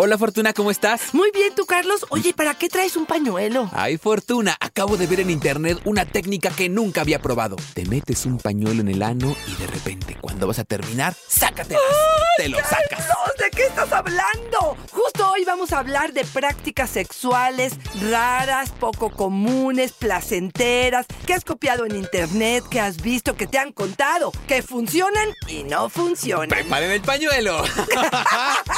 Hola Fortuna, ¿cómo estás? Muy bien, tú, Carlos. Oye, ¿para qué traes un pañuelo? Ay, Fortuna, acabo de ver en internet una técnica que nunca había probado. Te metes un pañuelo en el ano y de repente, cuando vas a terminar, sácatelas. Te lo sacas. Carlos, ¿de qué estás hablando? Justo hoy vamos a hablar de prácticas sexuales raras, poco comunes, placenteras, que has copiado en internet, que has visto, que te han contado, que funcionan y no funcionan. Preparen el pañuelo.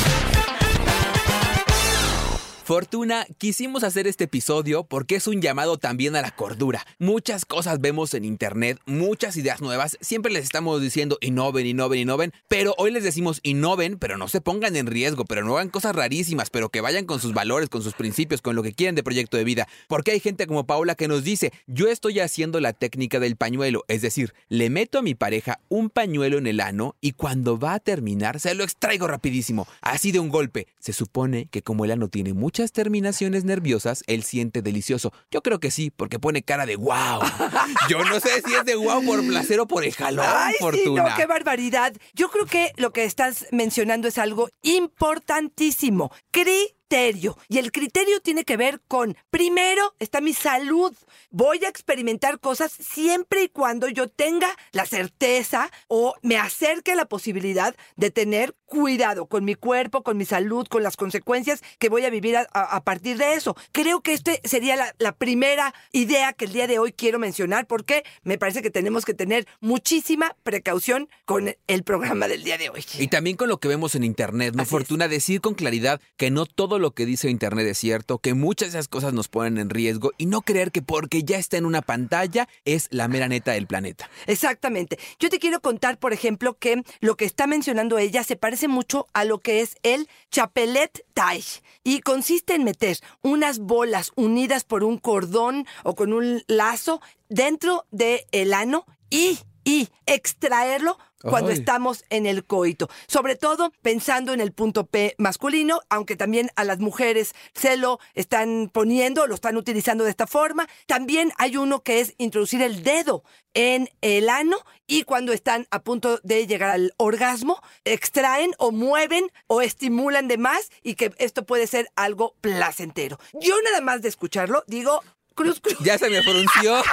Fortuna, quisimos hacer este episodio porque es un llamado también a la cordura. Muchas cosas vemos en internet, muchas ideas nuevas, siempre les estamos diciendo innoven, innoven, innoven, pero hoy les decimos innoven, pero no se pongan en riesgo, pero no hagan cosas rarísimas, pero que vayan con sus valores, con sus principios, con lo que quieren de proyecto de vida. Porque hay gente como Paula que nos dice, yo estoy haciendo la técnica del pañuelo, es decir, le meto a mi pareja un pañuelo en el ano y cuando va a terminar se lo extraigo rapidísimo, así de un golpe. Se supone que como el ano tiene muchas terminaciones nerviosas, él siente delicioso. Yo creo que sí, porque pone cara de wow. Yo no sé si es de wow por placer o por el jalón, Ay, sí, Fortuna. no, qué barbaridad. Yo creo que lo que estás mencionando es algo importantísimo. Criterio. Y el criterio tiene que ver con, primero, está mi salud. Voy a experimentar cosas siempre y cuando yo tenga la certeza o me acerque a la posibilidad de tener cuidado con mi cuerpo, con mi salud, con las consecuencias que voy a vivir a, a- a partir de eso. Creo que este sería la, la primera idea que el día de hoy quiero mencionar porque me parece que tenemos que tener muchísima precaución con el programa del día de hoy. Y también con lo que vemos en Internet, ¿no? Así es. Fortuna, decir con claridad que no todo lo que dice Internet es cierto, que muchas de esas cosas nos ponen en riesgo y no creer que porque ya está en una pantalla es la mera neta del planeta. Exactamente. Yo te quiero contar, por ejemplo, que lo que está mencionando ella se parece mucho a lo que es el chapelet taille y consiste en meter unas bolas unidas por un cordón o con un lazo dentro del el ano y y extraerlo cuando Ay. estamos en el coito. Sobre todo pensando en el punto P masculino, aunque también a las mujeres se lo están poniendo, lo están utilizando de esta forma. También hay uno que es introducir el dedo en el ano y cuando están a punto de llegar al orgasmo, extraen o mueven o estimulan de más y que esto puede ser algo placentero. Yo nada más de escucharlo digo, cruz, cruz. Ya se me frunció.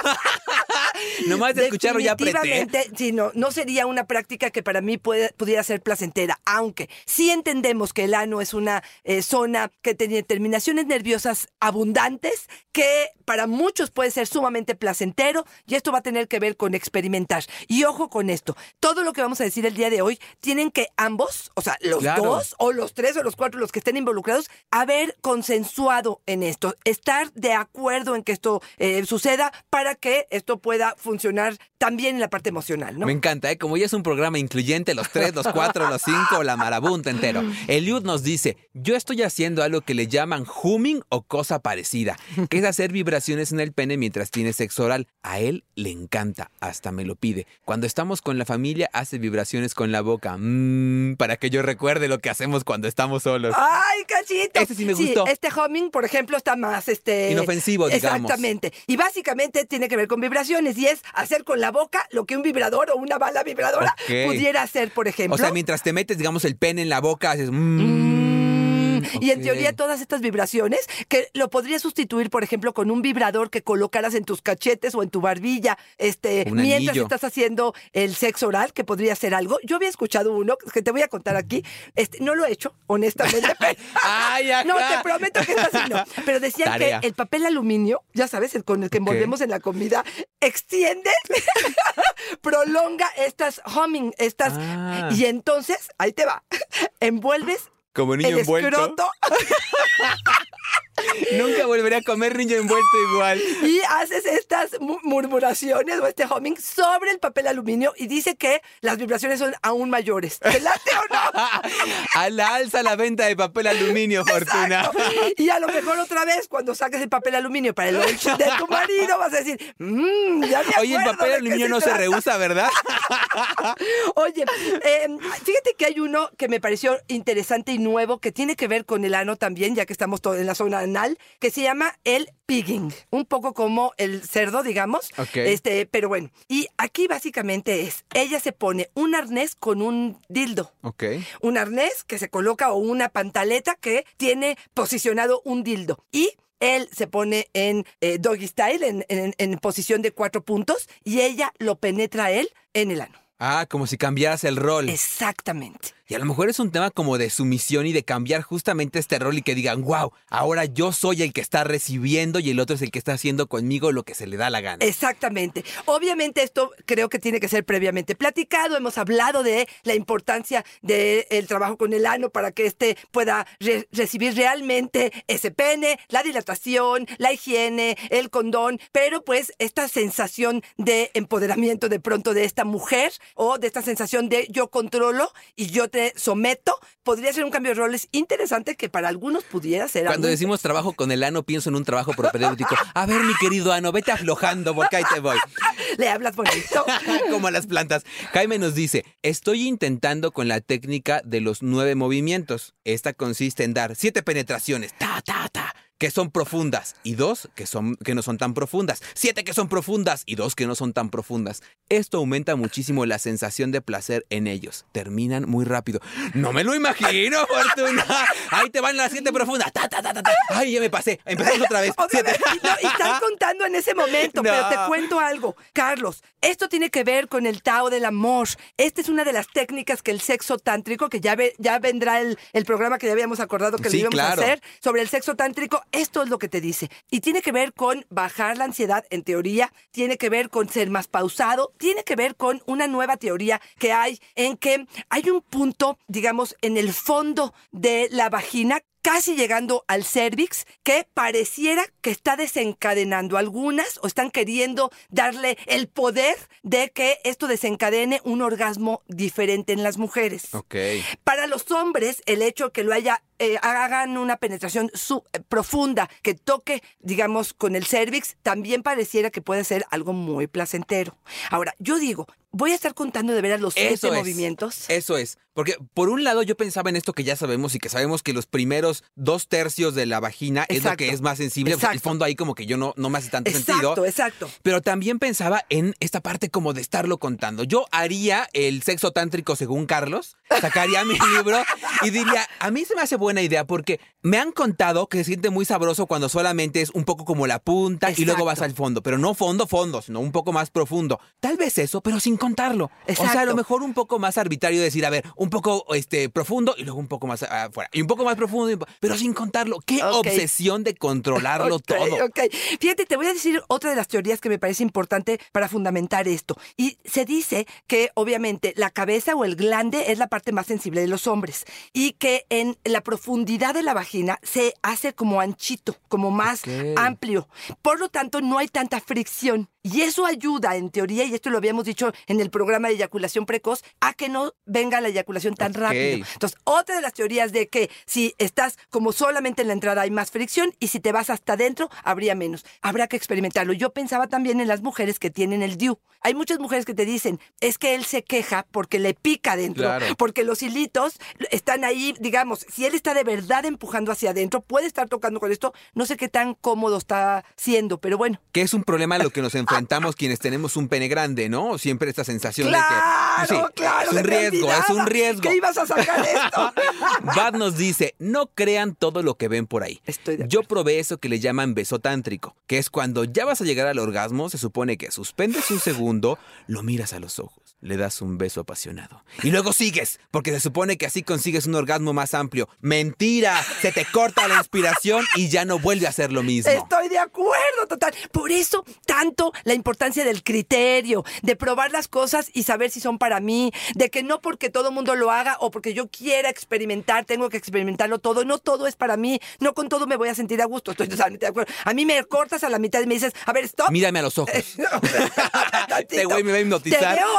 Nomás de escucharlo ya apreté. Sí, no, no sería una práctica que para mí puede- pudiera ser placentera, aunque sí entendemos que el ano es una eh, zona que tiene terminaciones nerviosas abundantes, que para muchos puede ser sumamente placentero, y esto va a tener que ver con experimentar. Y ojo con esto, todo lo que vamos a decir el día de hoy, tienen que ambos, o sea, los Claro. dos, o los tres, o los cuatro, los que estén involucrados, haber consensuado en esto, estar de acuerdo en que esto eh, suceda para que esto pueda funcionar también en la parte emocional, ¿no? Me encanta, ¿eh? Como ya es un programa incluyente, los tres, los cuatro, los cinco, la marabunta entero. Eliud nos dice, yo estoy haciendo algo que le llaman humming o cosa parecida, que es hacer vibraciones en el pene mientras tiene sexo oral. A él le encanta, hasta me lo pide. Cuando estamos con la familia, hace vibraciones con la boca, mm, para que yo recuerde lo que hacemos cuando estamos solos. ¡Ay, cachito! Ese sí me gustó. este humming, por ejemplo, está más este Inofensivo, digamos. Exactamente. Y básicamente tiene que ver con vibraciones y es hacer con la boca lo que un vibrador o una bala vibradora pudiera hacer, por ejemplo. O sea, mientras te metes, digamos, el pene en la boca, haces... mm, Y en teoría todas estas vibraciones, que lo podrías sustituir, por ejemplo, con un vibrador que colocaras en tus cachetes o en tu barbilla, este, Un mientras anillo. estás haciendo el sexo oral, que podría ser algo. Yo había escuchado uno que te voy a contar aquí. Este, no lo he hecho, honestamente. pero- Ay, no, te prometo que es así, no. Pero decían Tarea. que el papel aluminio, ya sabes, el con el que envolvemos en la comida, extiende, prolonga estas humming, estas. Ah. Y entonces, ahí te va, envuelves Como niño el envuelto. escroto Nunca volveré a comer niño envuelto igual. y haces estas mu- murmuraciones o este humming sobre el papel aluminio y dice que las vibraciones son aún mayores. ¿Te late o no? A la alza la venta de papel aluminio, Fortuna. Exacto. Y a lo mejor otra vez, cuando saques el papel aluminio para el lunch de tu marido, vas a decir, mmm, ya me Oye, el papel aluminio se no se trata". rehúsa, ¿verdad? Oye, eh, fíjate que hay uno que me pareció interesante y nuevo que tiene que ver con el ano también, ya que estamos todo en la zona que se llama el pigging, un poco como el cerdo, digamos. Este, pero bueno, y aquí básicamente es, ella se pone un arnés con un dildo. Un arnés que se coloca o una pantaleta que tiene posicionado un dildo. Y él se pone en eh, doggy style, en, en- en posición de cuatro puntos, y ella lo penetra a él en el ano. Ah, como si cambiaras el rol. Exactamente. Y a lo mejor es un tema como de sumisión y de cambiar justamente este rol y que digan, wow, ahora yo soy el que está recibiendo y el otro es el que está haciendo conmigo lo que se le da la gana. Exactamente. Obviamente esto creo que tiene que ser previamente platicado. Hemos hablado de la importancia del trabajo con el ano para que éste pueda re- recibir realmente ese pene, la dilatación, la higiene, el condón, pero pues esta sensación de empoderamiento de pronto de esta mujer o de esta sensación de yo controlo y yo te someto, podría ser un cambio de roles interesante que para algunos pudiera ser Cuando decimos trabajo con el ano, pienso en un trabajo propedéutico. A ver, mi querido ano, vete aflojando porque ahí te voy. Le hablas bonito. Como a las plantas. Jaime nos dice, estoy intentando con la técnica de los nueve movimientos. Esta consiste en dar siete penetraciones, ta, ta, ta, que son profundas y dos que, son, que no son tan profundas. Siete que son profundas y dos que no son tan profundas. Esto aumenta muchísimo la sensación de placer en ellos. Terminan muy rápido. No me lo imagino, Fortuna. Ahí te van las siete profundas. Ta, ta, ta. Ay, ya me pasé. Empezamos otra vez. Siete. y, no, y están contando en ese momento, pero te cuento algo. Carlos, esto tiene que ver con el Tao del amor. Esta es una de las técnicas que el sexo tántrico, que ya, ve- ya vendrá el, el programa que ya habíamos acordado que Sí, lo íbamos claro. a hacer, sobre el sexo tántrico, esto es lo que te dice. Y tiene que ver con bajar la ansiedad, en teoría, tiene que ver con ser más pausado, tiene que ver con una nueva teoría que hay en que hay un punto, digamos, en el fondo de la vagina casi llegando al cervix, que pareciera que está desencadenando algunas o están queriendo darle el poder de que esto desencadene un orgasmo diferente en las mujeres. Ok. Para los hombres, el hecho que lo haya, eh, hagan una penetración su- eh, profunda, que toque, digamos, con el cervix, también pareciera que puede ser algo muy placentero. Ahora, yo digo, voy a estar contando de veras los siete Eso es. movimientos. Eso es. Porque por un lado yo pensaba en esto que ya sabemos y que sabemos que los primeros dos tercios de la vagina es lo Exacto. que es más sensible. porque El Exacto. fondo ahí como que yo no, no me hace tanto Exacto, sentido. exacto. Pero también pensaba en esta parte como de estarlo contando. Yo haría el sexo tántrico según Carlos, sacaría mi libro y diría, a mí se me hace buena idea porque me han contado que se siente muy sabroso cuando solamente es un poco como la punta y luego vas Exacto. al fondo, pero no fondo, fondo, sino un poco más profundo. Tal vez eso, pero sin contarlo. O sea, a lo mejor un poco más arbitrario decir, a ver, un poco este profundo y luego un poco más afuera. Y un poco más profundo, pero sin contarlo. Qué obsesión de controlarlo todo. ok. Fíjate, te voy a decir otra de las teorías que me parece importante para fundamentar esto. Y se dice que obviamente la cabeza o el glande es la parte más sensible de los hombres y que en la profundidad de la vagina se hace como anchito, como más amplio. Por lo tanto, no hay tanta fricción. Y eso ayuda, en teoría, y esto lo habíamos dicho en el programa de eyaculación precoz, a que no venga la eyaculación tan rápido. Entonces, otra de las teorías de que si estás como solamente en la entrada hay más fricción y si te vas hasta adentro habría menos. Habrá que experimentarlo. Yo pensaba también en las mujeres que tienen el DIU. Hay muchas mujeres que te dicen, es que él se queja porque le pica adentro, Claro. porque los hilitos están están ahí, digamos, si él está de verdad empujando hacia adentro, puede estar tocando con esto, no sé qué tan cómodo está siendo, pero bueno. Que es un problema a lo que nos enfrentamos quienes tenemos un pene grande, ¿no? Siempre esta sensación de que... Claro, Es un riesgo, es un riesgo. que ibas a sacar esto. Bad nos dice, no crean todo lo que ven por ahí. Estoy de Yo probé eso que le llaman beso tántrico, que es cuando ya vas a llegar al orgasmo, se supone que suspendes un segundo, lo miras a los ojos, le das un beso apasionado. Y luego sigues, porque se supone que así consigues un orgasmo más amplio. Mentira, se te corta la inspiración y ya no vuelve a ser lo mismo. Estoy de acuerdo, total. Por eso, tanto la importancia del criterio, de probar las cosas y saber si son para mí, de que no porque todo el mundo lo haga o porque yo quiera experimentar, tengo que experimentarlo todo. No todo es para mí, no con todo me voy a sentir a gusto. Estoy totalmente de acuerdo. A mí me cortas a la mitad y me dices, a ver, stop. Mírame a los ojos. Tantito. Este güey me va a hipnotizar. Te veo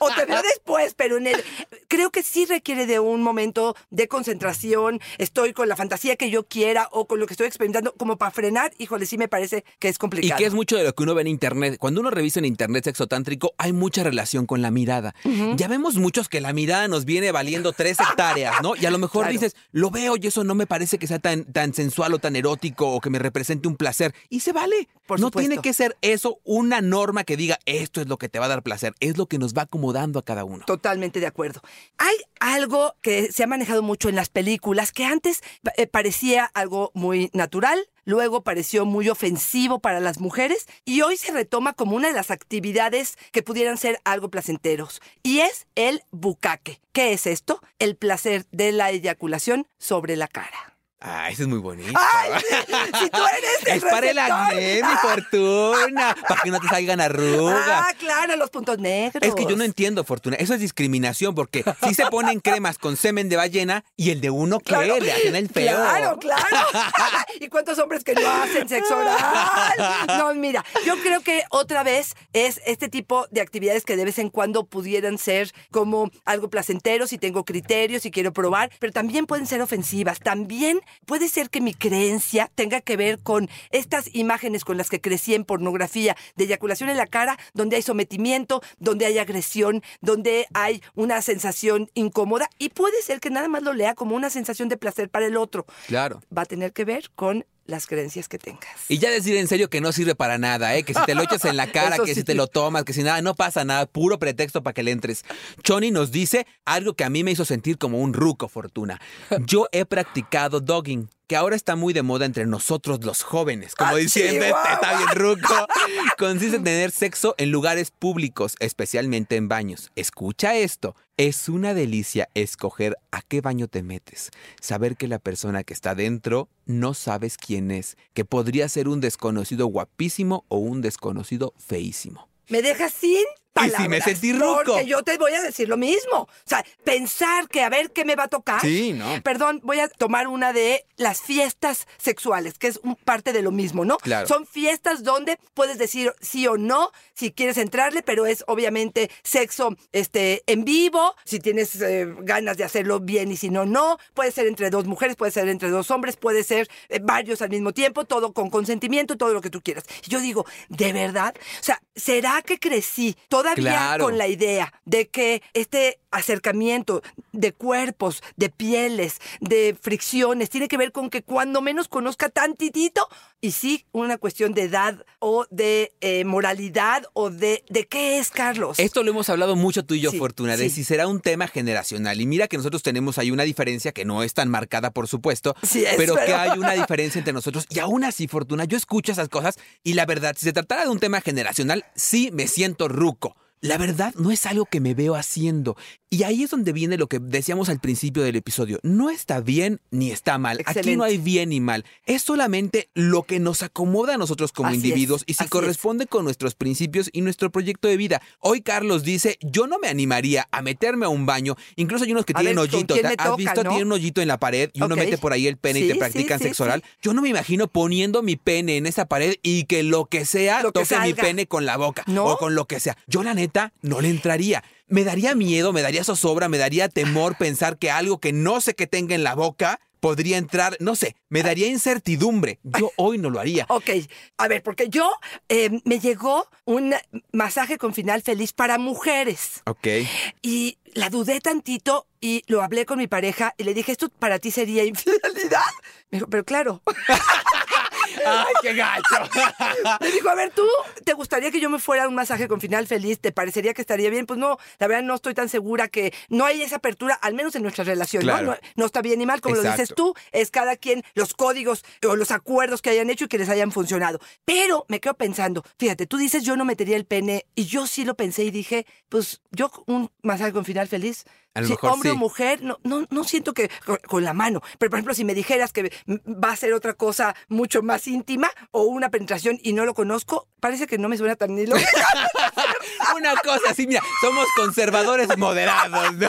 o te veo después, pero en el creo que sí requiere de un momento de concentración. Estoy con la fantasía que yo quiera o con lo que estoy experimentando como para frenar. Híjole, sí me parece que es Y complicado. que es mucho de lo que uno ve en internet. Cuando uno revisa en internet sexo tántrico, hay mucha relación con la mirada. Ya vemos muchos que la mirada nos viene valiendo tres hectáreas, ¿no? Y a lo mejor Claro. dices, lo veo y eso no me parece que sea tan, tan sensual o tan erótico o que me represente un placer. Y se vale. Por no supuesto. tiene que ser eso una norma que diga, esto es lo que te va a dar placer. Es lo que nos va acomodando a cada uno. Totalmente de acuerdo. Hay algo que se ha manejado mucho en las películas que antes eh, parecía algo muy natural, luego pareció muy ofensivo para las mujeres y hoy se retoma como una de las actividades que pudieran ser algo placenteros y es el bucaque. ¿Qué es esto? El placer de la eyaculación sobre la cara. Ah, ese es muy bonito. ¡Ay! sí, Si tú eres el es para el acné, mi fortuna. Para que no te salgan arrugas. Ah, claro, los puntos negros. Es que yo no entiendo, Fortuna. Eso es discriminación, porque si se ponen cremas con semen de ballena y el de uno, ¿qué? Claro, Le hacen el feo. Claro, claro. ¿Y cuántos hombres que no hacen sexo oral? No, mira, yo creo que otra vez es este tipo de actividades que de vez en cuando pudieran ser como algo placentero si tengo criterios, si quiero probar, pero también pueden ser ofensivas. También puede ser que mi creencia tenga que ver con estas imágenes con las que crecí en pornografía de eyaculación en la cara, donde hay sometimiento, donde hay agresión, donde hay una sensación incómoda y puede ser que nada más lo lea como una sensación de placer para el otro. Claro. Va a tener que ver con las creencias que tengas. Y ya decir en serio que no sirve para nada, ¿eh? Que si te lo echas en la cara, que sí. si te lo tomas, que si nada, no pasa nada, puro pretexto para que le entres. Choni nos dice algo que a mí me hizo sentir como un ruco, Fortuna. Yo he practicado dogging, que ahora está muy de moda entre nosotros los jóvenes, como ¡Ah, diciendo, este está bien ruco. Consiste en tener sexo en lugares públicos, especialmente en baños. Escucha esto. Es una delicia escoger a qué baño te metes, saber que la persona que está dentro no sabes quién es, que podría ser un desconocido guapísimo o un desconocido feísimo. Me dejas sin palabras. Y si me sentí ruco. Porque yo te voy a decir lo mismo. O sea, pensar que a ver qué me va a tocar. Sí, no. Perdón, voy a tomar una de las fiestas sexuales, que es un parte de lo mismo, ¿no? Claro. Son fiestas donde puedes decir sí o no, si quieres entrarle, pero es obviamente sexo este, en vivo, si tienes eh, ganas de hacerlo bien y si no, no. Puede ser entre dos mujeres, puede ser entre dos hombres, puede ser eh, varios al mismo tiempo, todo con consentimiento, todo lo que tú quieras. Y yo digo, ¿de verdad? O sea, ¿será que crecí todavía Claro. con la idea de que este acercamiento de cuerpos, de pieles, de fricciones, tiene que ver con que cuando menos conozca tantitito, y sí, una cuestión de edad o de eh, moralidad o de, de qué es, Carlos. Esto lo hemos hablado mucho tú y yo, Sí, Fortuna, de sí. si será un tema generacional. Y mira que nosotros tenemos ahí una diferencia que no es tan marcada, por supuesto, Sí es, pero que hay una diferencia entre nosotros. Y aún así, Fortuna, yo escucho esas cosas y la verdad, si se tratara de un tema generacional, sí me siento ruco. La verdad no es algo que me veo haciendo. Y ahí es donde viene lo que decíamos al principio del episodio. No está bien ni está mal. Aquí no hay bien ni mal. Es solamente lo que nos acomoda a nosotros como Así es, individuos y si es. corresponde con nuestros principios y nuestro proyecto de vida. Hoy Carlos dice, yo no me animaría a meterme a un baño. Incluso hay unos que A tienen ver, ¿con hoyitos. ¿Has toca, visto? no? Tienen un hoyito en la pared y uno mete por ahí el pene y te practican sí, sexo sí. oral. Yo no me imagino poniendo mi pene en esa pared y que lo que sea Lo que toque mi pene con la boca ¿No? o con lo que sea. Yo la neta no le entraría. Me daría miedo, me daría zozobra, me daría temor pensar que algo que no sé que tenga en la boca podría entrar, no sé, me daría incertidumbre. Yo hoy no lo haría. Ok, a ver, porque yo eh, me llegó un masaje con final feliz para mujeres. Ok. Y la dudé tantito y lo hablé con mi pareja y le dije, ¿esto para ti sería infidelidad? Me dijo, pero claro. ¡Ay, qué gacho! Me dijo, a ver, ¿tú te gustaría que yo me fuera a un masaje con final feliz? ¿Te parecería que estaría bien? Pues no, la verdad no estoy tan segura que no hay esa apertura, al menos en nuestra relación, ¿no? Claro. ¿no? No está bien ni mal, como lo dices tú, es cada quien los códigos o los acuerdos que hayan hecho y que les hayan funcionado. Pero me quedo pensando, fíjate, tú dices yo no metería el pene y yo sí lo pensé y dije, pues yo un masaje con final feliz, A lo si mejor hombre sí. o mujer, no, no, no siento que con, con la mano. Pero por ejemplo, si me dijeras que va a ser otra cosa mucho más íntima o una penetración y no lo conozco, parece que no me suena tan ni loco. Una cosa así, mira, somos conservadores moderados, ¿no?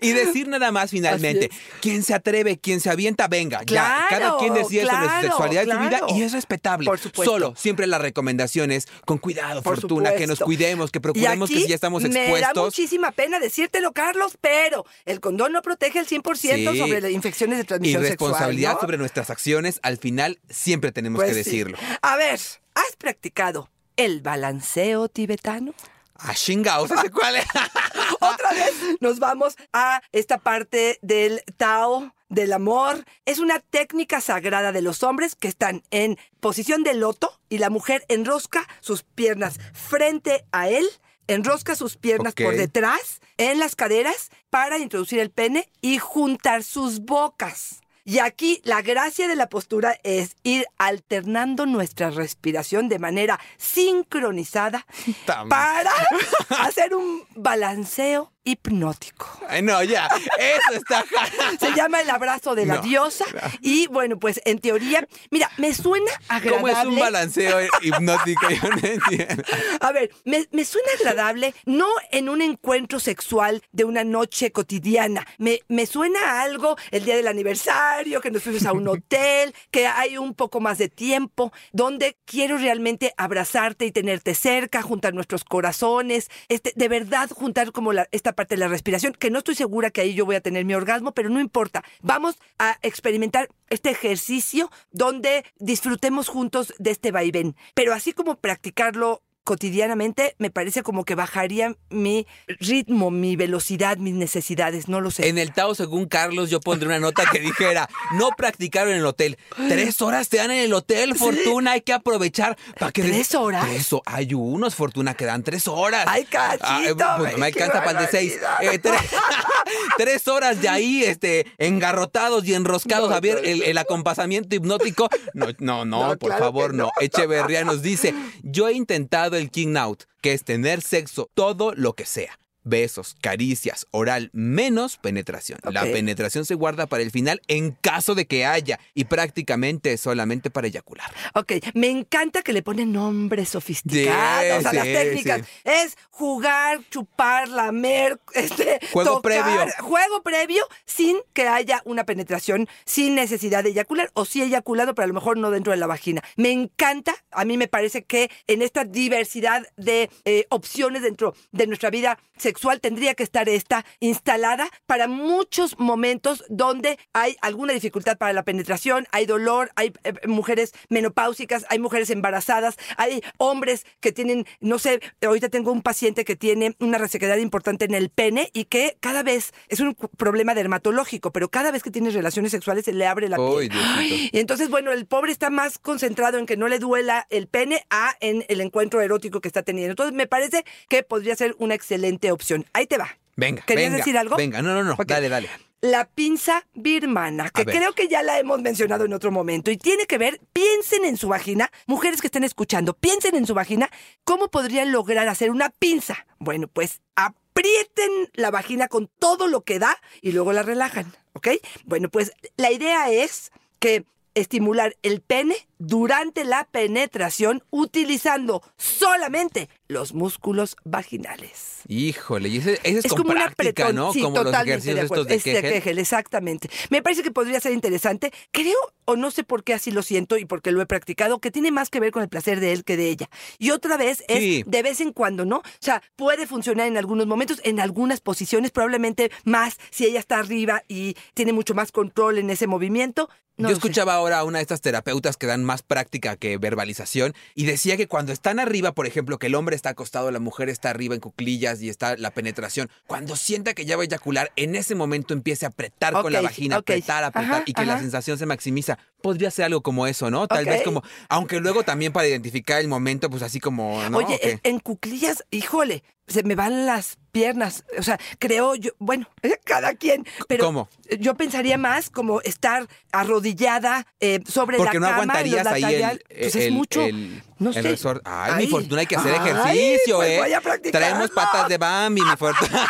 Y decir nada más finalmente, quien se atreve, quien se avienta, venga, ya. Claro, Cada quien decide sobre su claro, sexualidad y su vida claro. y es respetable. Por supuesto. Solo, siempre la recomendación es con cuidado, Por Fortuna, que nos cuidemos, que Y procuremos que si ya estamos Me da expuestos. muchísima pena decírtelo, Carlos, pero el condón no protege el 100% Sí. sobre las infecciones de Y transmisión responsabilidad sexual. ¿no? sobre nuestras acciones, al final siempre tenemos Pues que sí. decirlo. A ver, ¿has practicado el balanceo tibetano? Ah, chingaos, ¿ese cuál es? Otra vez nos vamos a esta parte del Tao, del amor. Es una técnica sagrada de los hombres que están en posición de loto y la mujer enrosca sus piernas frente a él, enrosca sus piernas por detrás, en las caderas, para introducir el pene y juntar sus bocas. Y aquí la gracia de la postura es ir alternando nuestra respiración de manera sincronizada Tam- para hacer un balanceo hipnótico. Ay, no, ya, eso está... Se llama el abrazo de la No. diosa y bueno, pues en teoría, mira, me suena agradable. ¿Cómo es un balanceo hipnótico? Yo no entiendo. A ver, me, me suena agradable, no en un encuentro sexual de una noche cotidiana. Me, me suena a algo el día del aniversario, que nos fuimos a un hotel, que hay un poco más de tiempo, donde quiero realmente abrazarte y tenerte cerca, juntar nuestros corazones, este, de verdad juntar como la- esta parte de la respiración, que no estoy segura que ahí yo voy a tener mi orgasmo, pero no importa. Vamos a experimentar este ejercicio donde disfrutemos juntos de este vaivén. Pero así como practicarlo cotidianamente, me parece como que bajaría mi ritmo, mi velocidad, mis necesidades, no lo sé. En el Tao, según Carlos, yo pondré una nota que dijera, no practicar en el hotel. Tres horas te dan en el hotel, Fortuna, hay que aprovechar. para que ¿Tres horas? Tres ho- hay unos, Fortuna, que dan tres horas. Ay, cachito, Ah, pues, no me alcanza para el de seis. Eh, tres, tres horas de ahí, este, engarrotados y enroscados a ver el, el acompasamiento hipnótico. No, no, no, No, por claro favor, no. no. Echeverría nos dice, yo he intentado el King Out, que es tener sexo todo lo que sea. Besos, caricias, oral, menos penetración. La penetración se guarda para el final en caso de que haya y prácticamente es solamente para eyacular. Ok, me encanta que le ponen nombres sofisticados a las técnicas. Es jugar, chupar, lamer, este, Juego tocar, previo. Juego previo sin que haya una penetración, sin necesidad de eyacular o sí eyaculado, pero a lo mejor no dentro de la vagina. Me encanta, a mí me parece que en esta diversidad de eh, opciones dentro de nuestra vida sexual tendría que estar esta instalada para muchos momentos donde hay alguna dificultad para la penetración, hay dolor, hay eh, mujeres menopáusicas, hay mujeres embarazadas, hay hombres que tienen, no sé, ahorita tengo un paciente que tiene una resequedad importante en el pene y que cada vez es un problema dermatológico, pero cada vez que tiene relaciones sexuales se le abre la piel. Y entonces, bueno, el pobre está más concentrado en que no le duela el pene a en el encuentro erótico que está teniendo. Entonces, me parece que podría ser una excelente opción. Ahí te va. Venga, ¿Querías venga, decir algo? Venga, no, no, no, dale, dale. La pinza birmana, que creo que ya la hemos mencionado en otro momento y tiene que ver, piensen en su vagina, mujeres que estén escuchando, piensen en su vagina, ¿cómo podrían lograr hacer una pinza? Bueno, pues aprieten la vagina con todo lo que da y luego la relajan, ¿ok? Bueno, pues la idea es que estimular el pene durante la penetración utilizando solamente los músculos vaginales. Híjole, y ese, ese es, con como una práctica, apretón. ¿no? Sí, como los ejercicios de estos de Es de Kegel. Kegel, exactamente. Me parece que podría ser interesante. Creo, o no sé por qué así lo siento y porque lo he practicado, que tiene más que ver con el placer de él que de ella. Y otra vez es Sí. de vez en cuando, ¿no? O sea, puede funcionar en algunos momentos, en algunas posiciones, probablemente más si ella está arriba y tiene mucho más control en ese movimiento. No Yo sé. escuchaba ahora a una de estas terapeutas que dan más práctica que verbalización y decía que cuando están arriba, por ejemplo, que el hombre está acostado, la mujer está arriba en cuclillas y está la penetración, cuando sienta que ya va a eyacular, en ese momento empiece a apretar con la vagina, ok. apretar, apretar Ajá, y que la sensación se maximiza. Podría ser algo como eso, ¿no? Tal vez como, aunque luego también para identificar el momento, pues así como, ¿no? Oye, en cuclillas, híjole, se me van las piernas. O sea, creo yo, bueno, cada quien. Pero ¿Cómo? Yo pensaría más como estar arrodillada eh, sobre Porque la no cama. en aguantarías los ahí el. Pues es mucho. el- no sé. resort. Ay, mi fortuna, hay que hacer Ay, ejercicio, pues ¿eh? voy a. Traemos patas de Bambi, mi fortuna.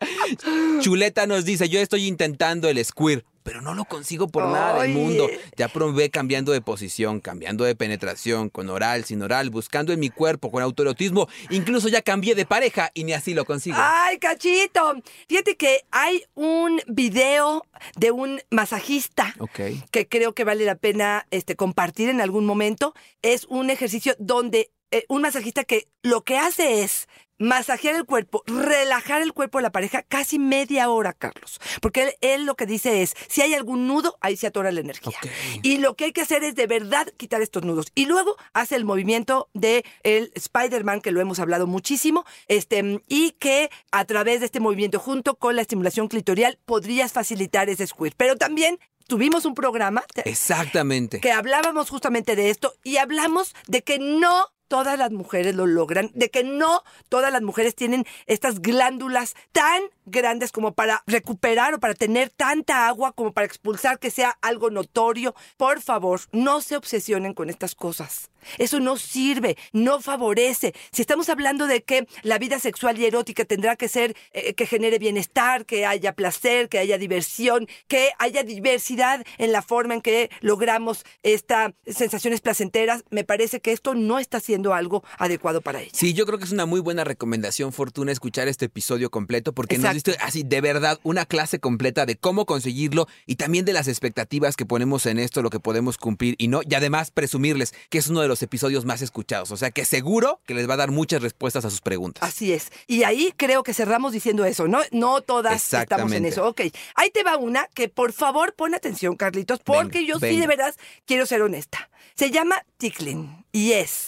Chuleta nos dice, yo estoy intentando el squirt, pero no lo consigo por nada del mundo. Ya probé cambiando de posición, cambiando de penetración, con oral, sin oral, buscando en mi cuerpo, con autoerotismo. Incluso ya cambié de pareja y ni así lo consigo. Ay, cachito. Fíjate que hay un video de un masajista que creo que vale la pena este, compartir en algún momento. Es un ejercicio donde eh, un masajista que lo que hace es masajear el cuerpo, relajar el cuerpo de la pareja casi media hora, Carlos. Porque él, él lo que dice es, si hay algún nudo, ahí se atora la energía. Y lo que hay que hacer es de verdad quitar estos nudos. Y luego hace el movimiento de el Spider-Man, que lo hemos hablado muchísimo, este, y que a través de este movimiento, junto con la estimulación clitorial, podrías facilitar ese squirt. Pero también tuvimos un programa te- Exactamente. que hablábamos justamente de esto y hablamos de que no todas las mujeres lo logran, de que no todas las mujeres tienen estas glándulas tan grandes como para recuperar o para tener tanta agua como para expulsar que sea algo notorio. Por favor, no se obsesionen con estas cosas. Eso no sirve, no favorece. Si estamos hablando de que la vida sexual y erótica tendrá que ser eh, que genere bienestar, que haya placer, que haya diversión, que haya diversidad en la forma en que logramos estas sensaciones placenteras, me parece que esto no está siendo algo adecuado para ella. Sí, yo creo que es una muy buena recomendación, Fortuna, escuchar este episodio completo porque nos Así de verdad una clase completa de cómo conseguirlo y también de las expectativas que ponemos en esto, lo que podemos cumplir y no, y además presumirles que es uno de los episodios más escuchados, o sea que seguro que les va a dar muchas respuestas a sus preguntas. Así es. Y ahí creo que cerramos diciendo eso, ¿no? No todas estamos en eso. Ok. Ahí te va una que por favor pon atención, Carlitos, porque Venga, yo sí de verdad quiero ser honesta. Se llama tickling y es.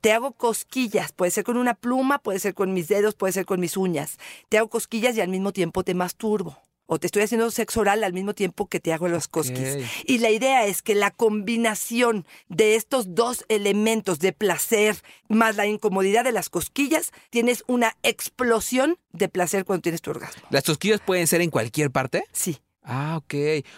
Te hago cosquillas, puede ser con una pluma, puede ser con mis dedos, puede ser con mis uñas. Te hago cosquillas y al mismo tiempo te masturbo. O te estoy haciendo sexo oral al mismo tiempo que te hago las cosquillas. Y la idea es que la combinación de estos dos elementos de placer más la incomodidad de las cosquillas, tienes una explosión de placer cuando tienes tu orgasmo. ¿Las cosquillas pueden ser en cualquier parte? Sí. Ah, ok.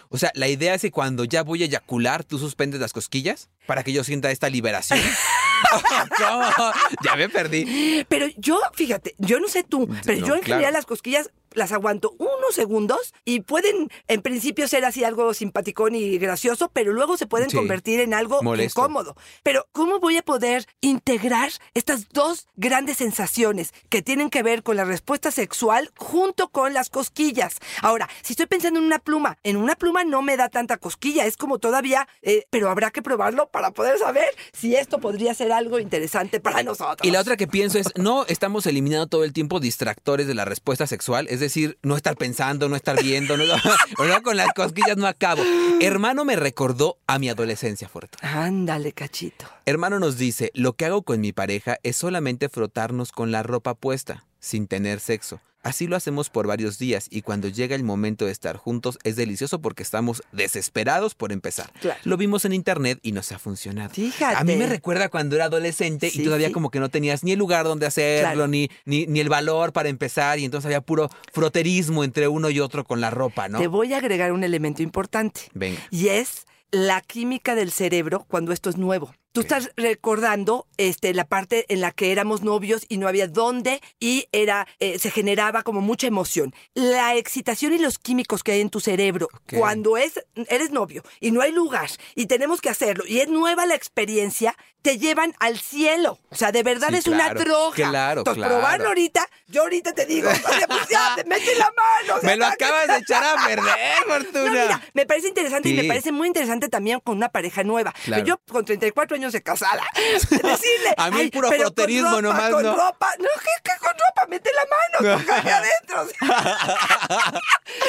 O sea, la idea es que cuando ya voy a eyacular, tú suspendes las cosquillas para que yo sienta esta liberación. ¿Cómo? Ya me perdí. Pero yo, fíjate, yo no sé tú, pero No, yo en claro. general las cosquillas las aguanto unos segundos y pueden en principio ser así algo simpaticón y gracioso, pero luego se pueden Sí. convertir en algo Molesto. incómodo. Pero ¿cómo voy a poder integrar estas dos grandes sensaciones que tienen que ver con la respuesta sexual junto con las cosquillas? Ahora, si estoy pensando en una pluma, en una pluma no me da tanta cosquilla, es como todavía, eh, pero habrá que probarlo para poder saber si esto podría ser algo interesante para nosotros. Y la otra que pienso es, no estamos eliminando todo el tiempo distractores de la respuesta sexual, es decir, no estar pensando, no estar viendo, no, con las cosquillas no acabo. Hermano me recordó a mi adolescencia, Fortuna. Ándale, cachito. Hermano nos dice, lo que hago con mi pareja es solamente frotarnos con la ropa puesta, sin tener sexo. Así lo hacemos por varios días y cuando llega el momento de estar juntos es delicioso porque estamos desesperados por empezar. Claro. Lo vimos en internet y nos ha funcionado. Fíjate. A mí me recuerda cuando era adolescente Sí, y todavía sí. como que no tenías ni el lugar donde hacerlo, Claro. ni, ni, ni el valor para empezar y entonces había puro froterismo entre uno y otro con la ropa, ¿no? Te voy a agregar un elemento importante. Venga. Y es la química del cerebro cuando esto es nuevo. Tú estás recordando este, la parte en la que éramos novios y no había dónde y era, eh, se generaba como mucha emoción. La excitación y los químicos que hay en tu cerebro Ok. cuando es, eres novio y no hay lugar y tenemos que hacerlo y es nueva la experiencia, te llevan al cielo. O sea, de verdad Sí, es una claro, droga. claro, Entonces, claro. probarlo ahorita, yo ahorita te digo, oye, pues ya, te mete la mano. o sea, Me lo ¿para qué acabas de echar a perder, no, Fortuna. mira, me parece interesante y Sí. me parece muy interesante también con una pareja nueva. Claro. Pero yo con 34 años de casada, decirle. A mí el "Ay, puro froterismo nomás, con ¿no?" ropa. No, ¿qué, qué con ropa? Mete la mano, coge adentro.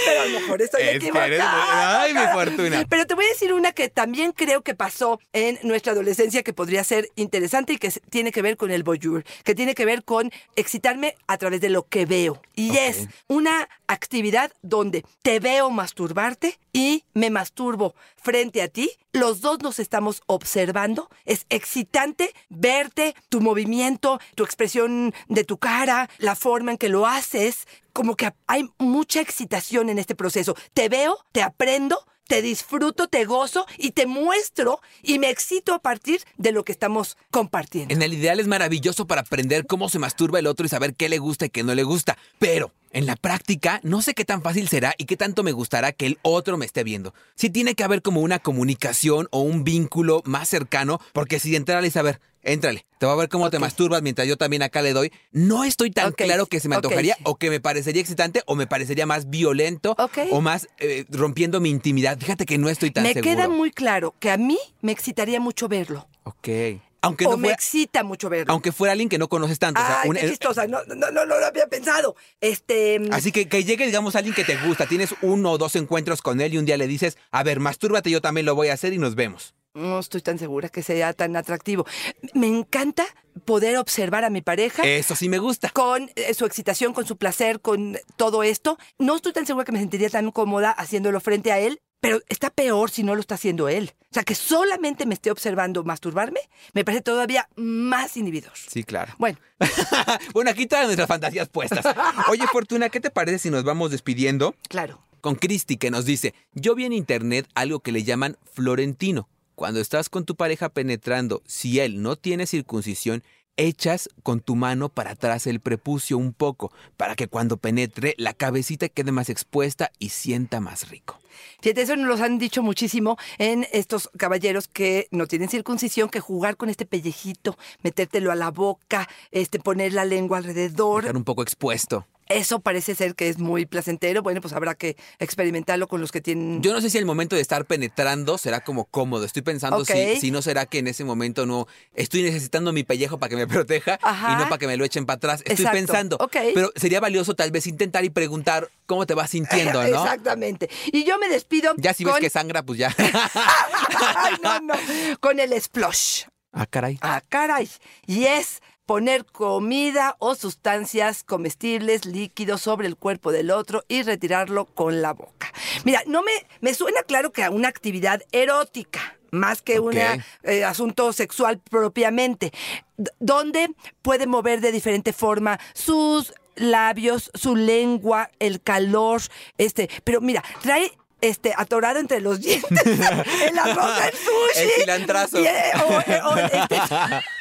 pero a lo mejor estoy Es que equivocada. eres Ay, mi Fortuna. Pero te voy a decir una que también creo que pasó en nuestra adolescencia que podría ser interesante y que tiene que ver con el voyeur, que tiene que ver con excitarme a través de lo que veo. Y es una actividad donde te veo masturbarte y me masturbo frente a ti. Los dos nos estamos observando. Es excitante verte, tu movimiento, tu expresión de tu cara, la forma en que lo haces. Como que hay mucha excitación en este proceso. Te veo, te aprendo, te disfruto, te gozo y te muestro y me excito a partir de lo que estamos compartiendo. En el ideal es maravilloso para aprender cómo se masturba el otro y saber qué le gusta y qué no le gusta. Pero en la práctica no sé qué tan fácil será y qué tanto me gustará que el otro me esté viendo. Sí tiene que haber como una comunicación o un vínculo más cercano, porque si entrarle y saber, éntrale, te voy a ver cómo te masturbas mientras yo también acá le doy. No estoy tan claro que se me antojaría o que me parecería excitante o me parecería más violento o más eh, rompiendo mi intimidad. Fíjate que no estoy tan me seguro. queda muy claro que a mí me excitaría mucho verlo. Ok. Aunque o no me fuera, excita mucho verlo. aunque fuera alguien que no conoces tanto. o sea, qué chistosa. No, no, no, no lo había pensado. Este. Así que que llegue, digamos, alguien que te gusta, tienes uno o dos encuentros con él y un día le dices, a ver, mastúrbate, yo también lo voy a hacer y nos vemos. No estoy tan segura que sea tan atractivo. Me encanta poder observar a mi pareja. Eso sí me gusta. con eh, su excitación, con su placer, con todo esto. No estoy tan segura que me sentiría tan cómoda haciéndolo frente a él, pero está peor si no lo está haciendo él. O sea, que solamente me esté observando masturbarme, me parece todavía más inhibidor. Sí, claro. Bueno, bueno, aquí todas nuestras fantasías puestas. Oye, Fortuna, ¿qué te parece si nos vamos despidiendo claro. con Cristi que nos dice, yo vi en internet algo que le llaman florentino. Cuando estás con tu pareja penetrando, si él no tiene circuncisión, echas con tu mano para atrás el prepucio un poco, para que cuando penetre la cabecita quede más expuesta y sienta más rico. Fíjate, eso nos lo han dicho muchísimo en estos caballeros que no tienen circuncisión, que jugar con este pellejito, metértelo a la boca, este, poner la lengua alrededor. Estar un poco expuesto. Eso parece ser que es muy placentero. Bueno, pues habrá que experimentarlo con los que tienen. Yo no sé si el momento de estar penetrando será como cómodo. Estoy pensando si, si no será que en ese momento no estoy necesitando mi pellejo para que me proteja Ajá. y no para que me lo echen para atrás. Estoy Exacto. pensando. Pero sería valioso tal vez intentar y preguntar cómo te vas sintiendo, ¿no? Exactamente. Y yo me despido. Ya si ves que sangra, pues ya. Ay, no, no. Con el splosh. ah, caray. Ah, caray. Y es poner comida o sustancias comestibles, líquidos sobre el cuerpo del otro y retirarlo con la boca. Mira, no me, me suena claro que a una actividad erótica. Más que un Ok. asunto sexual propiamente, donde puede mover de diferente forma sus labios, su lengua, el calor, este, pero mira, trae este atorado entre los dientes el arroz del sushi. El cilantrazo. Y, eh, o- eh, o, este,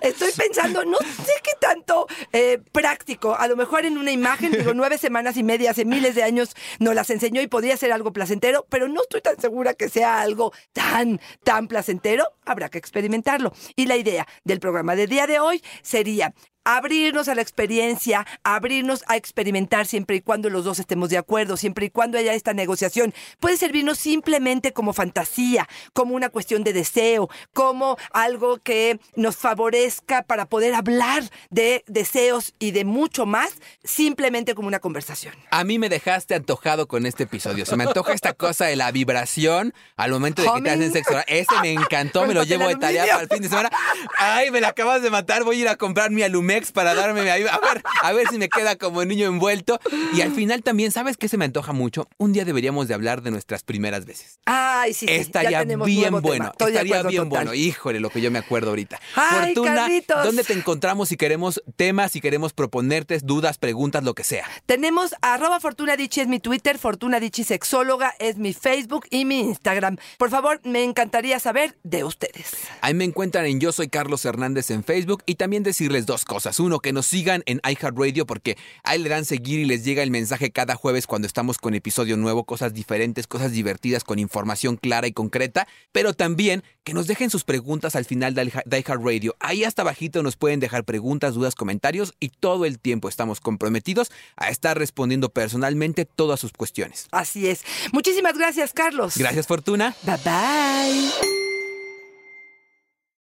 Estoy pensando, no sé qué tanto eh, práctico. A lo mejor en una imagen, digo, nueve semanas y media, hace miles de años, nos las enseñó y podría ser algo placentero, pero no estoy tan segura que sea algo tan, tan placentero. Habrá que experimentarlo. Y la idea del programa de día de hoy sería abrirnos a la experiencia, abrirnos a experimentar siempre y cuando los dos estemos de acuerdo, siempre y cuando haya esta negociación. Puede servirnos simplemente como fantasía, como una cuestión de deseo, como algo que nos favorezca para poder hablar de deseos y de mucho más, simplemente como una conversación. A mí me dejaste antojado con este episodio. Se me antoja esta cosa de la vibración al momento de que te hacen sexo. Ese me encantó, me lo llevo de tarea aluminio. para el fin de semana. Ay, me la acabas de matar. Voy a ir a comprar mi alumex Para darme ahí, a ver, a ver si me queda como niño envuelto. Y al final también, ¿sabes qué se me antoja mucho? Un día deberíamos de hablar de nuestras primeras veces. Ay, sí, sí. Estaría bien bueno, estaría bien total. bueno. Híjole, lo que yo me acuerdo ahorita. Ay, Fortuna, Carlitos. ¿dónde te encontramos si queremos temas, si queremos proponerte dudas, preguntas, lo que sea? Tenemos arroba Fortuna es mi Twitter, Fortuna Dicci Sexóloga es mi Facebook y mi Instagram. Por favor, me encantaría saber de ustedes. Ahí me encuentran en Yo Soy Carlos Hernández en Facebook y también decirles dos cosas. Uno, que nos sigan en iHeartRadio porque ahí le dan seguir y les llega el mensaje cada jueves cuando estamos con episodio nuevo, cosas diferentes, cosas divertidas, con información clara y concreta. Pero también que nos dejen sus preguntas al final de iHeart- de iHeartRadio. Ahí hasta abajito nos pueden dejar preguntas, dudas, comentarios y todo el tiempo estamos comprometidos a estar respondiendo personalmente todas sus cuestiones. Así es. Muchísimas gracias, Carlos. Gracias, Fortuna. Bye bye.